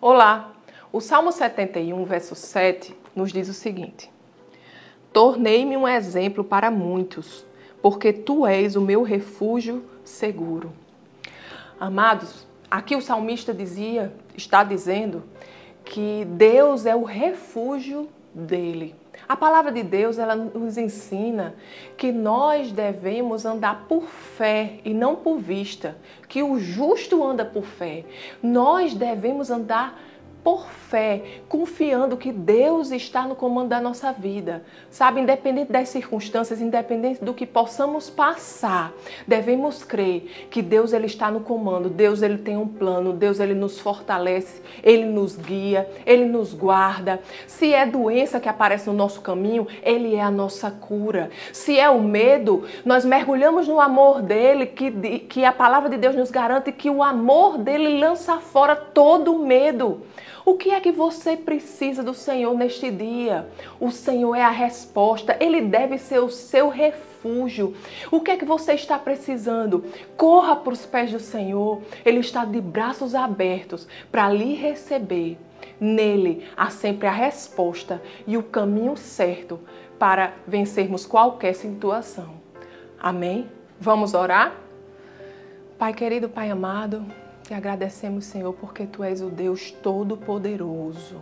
Olá! O Salmo 71, verso 7, nos diz o seguinte: Tornei-me um exemplo para muitos, porque tu és o meu refúgio seguro. Amados, aqui o salmista dizia, está dizendo que Deus é o refúgio dele. A palavra de Deus, ela nos ensina que nós devemos andar por fé e não por vista, que o justo anda por fé. Nós devemos andar por fé, confiando que Deus está no comando da nossa vida. Sabe, independente das circunstâncias, independente do que possamos passar, devemos crer que Deus ele está no comando. Deus ele tem um plano, Deus ele nos fortalece, ele nos guia, ele nos guarda. Se é doença que aparece no nosso caminho, ele é a nossa cura. Se é o medo, nós mergulhamos no amor dele, que, que a palavra de Deus nos garante que o amor dele lança fora todo o medo. O que é que você precisa do Senhor neste dia? O Senhor é a resposta, ele deve ser o seu refúgio. O que é que você está precisando? Corra para os pés do Senhor, ele está de braços abertos para lhe receber. Nele há sempre a resposta e o caminho certo para vencermos qualquer situação. Amém? Vamos orar? Pai querido, Pai amado, te agradecemos, Senhor, porque tu és o Deus Todo-Poderoso.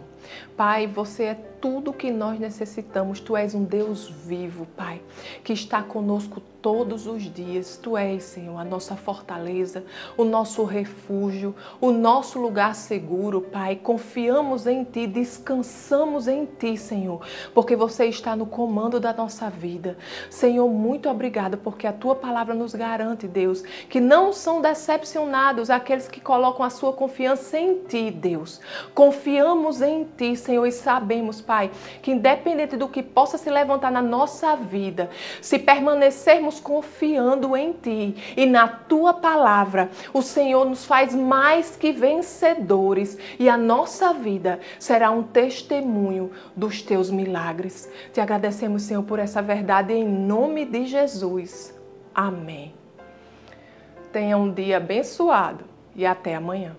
Pai, você é tudo que nós necessitamos. Tu és um Deus vivo, Pai, que está conosco todos os dias. Tu és, Senhor, a nossa fortaleza, o nosso refúgio, o nosso lugar seguro, Pai. Confiamos em Ti, descansamos em Ti, Senhor, porque você está no comando da nossa vida. Senhor, muito obrigada, porque a Tua palavra nos garante, Deus, que não são decepcionados aqueles que colocam a sua confiança em Ti, Deus. Confiamos em Ti, Senhor, e sabemos, Pai, que independente do que possa se levantar na nossa vida, se permanecermos confiando em Ti e na Tua palavra, o Senhor nos faz mais que vencedores e a nossa vida será um testemunho dos Teus milagres. Te agradecemos, Senhor, por essa verdade em nome de Jesus. Amém. Tenha um dia abençoado e até amanhã.